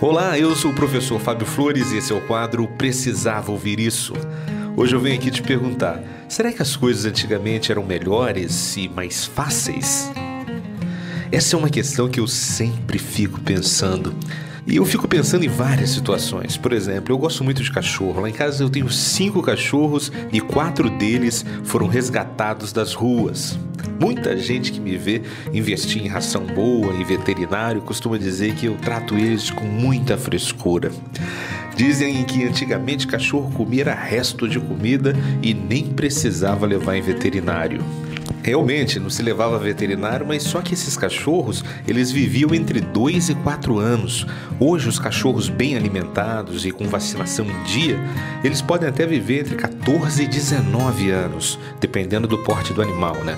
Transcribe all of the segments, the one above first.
Olá, eu sou o professor Fábio Flores e esse é o quadro Precisava Ouvir Isso. Hoje eu venho aqui te perguntar: será que as coisas antigamente eram melhores e mais fáceis? Essa é uma questão que eu sempre fico pensando. E eu fico pensando em várias situações. Por exemplo, eu gosto muito de cachorro. Lá em casa eu tenho cinco cachorros e quatro deles foram resgatados das ruas. Muita gente que me vê investir em ração boa, em veterinário, costuma dizer que eu trato eles com muita frescura. Dizem que antigamente cachorro comia resto de comida e nem precisava levar em veterinário. Realmente, não se levava a veterinário, mas só que esses cachorros, eles viviam entre 2 e 4 anos. Hoje, os cachorros bem alimentados e com vacinação em dia, eles podem até viver entre 14 e 19 anos, dependendo do porte do animal, né?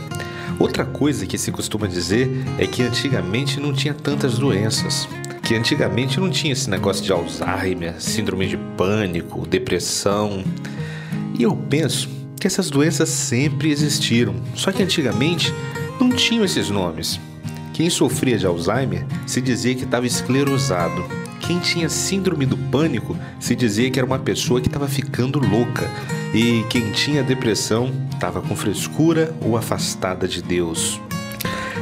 Outra coisa que se costuma dizer é que antigamente não tinha tantas doenças. Que antigamente não tinha esse negócio de Alzheimer, síndrome de pânico, depressão. E eu penso que essas doenças sempre existiram, só que antigamente não tinham esses nomes. Quem sofria de Alzheimer se dizia que estava esclerosado. Quem tinha síndrome do pânico se dizia que era uma pessoa que estava ficando louca. E quem tinha depressão estava com frescura ou afastada de Deus.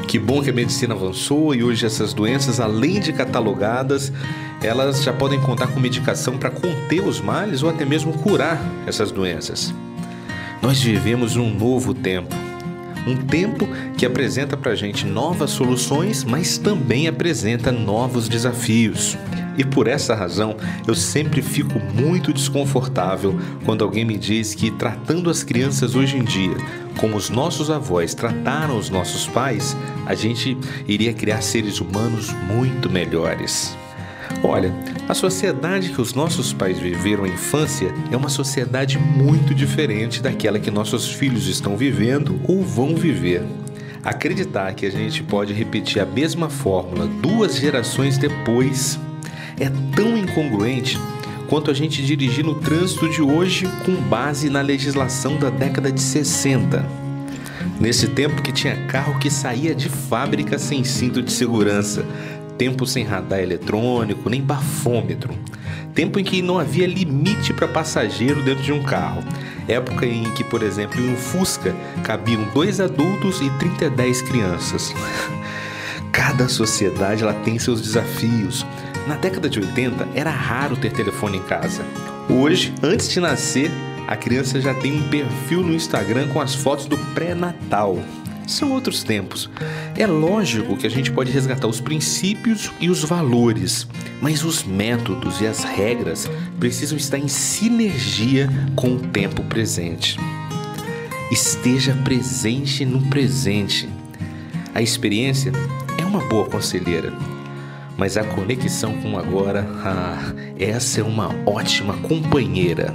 Que bom que a medicina avançou e hoje essas doenças, além de catalogadas, elas já podem contar com medicação para conter os males ou até mesmo curar essas doenças. Nós vivemos um novo tempo. Um tempo que apresenta para a gente novas soluções, mas também apresenta novos desafios. E por essa razão, eu sempre fico muito desconfortável quando alguém me diz que tratando as crianças hoje em dia como os nossos avós trataram os nossos pais, a gente iria criar seres humanos muito melhores. Olha, a sociedade que os nossos pais viveram a infância é uma sociedade muito diferente daquela que nossos filhos estão vivendo ou vão viver. Acreditar que a gente pode repetir a mesma fórmula duas gerações depois é tão incongruente quanto a gente dirigir no trânsito de hoje com base na legislação da década de 60. Nesse tempo que tinha carro que saía de fábrica sem cinto de segurança, tempo sem radar eletrônico, nem bafômetro, tempo em que não havia limite para passageiro dentro de um carro, época em que, por exemplo, em um Fusca cabiam dois adultos e 30 10 crianças. Cada sociedade ela tem seus desafios, na década de 80, era raro ter telefone em casa. Hoje, antes de nascer, a criança já tem um perfil no Instagram com as fotos do pré-natal. São outros tempos. É lógico que a gente pode resgatar os princípios e os valores, mas os métodos e as regras precisam estar em sinergia com o tempo presente. Esteja presente no presente. A experiência é uma boa conselheira mas a conexão com o agora, ah, essa é uma ótima companheira.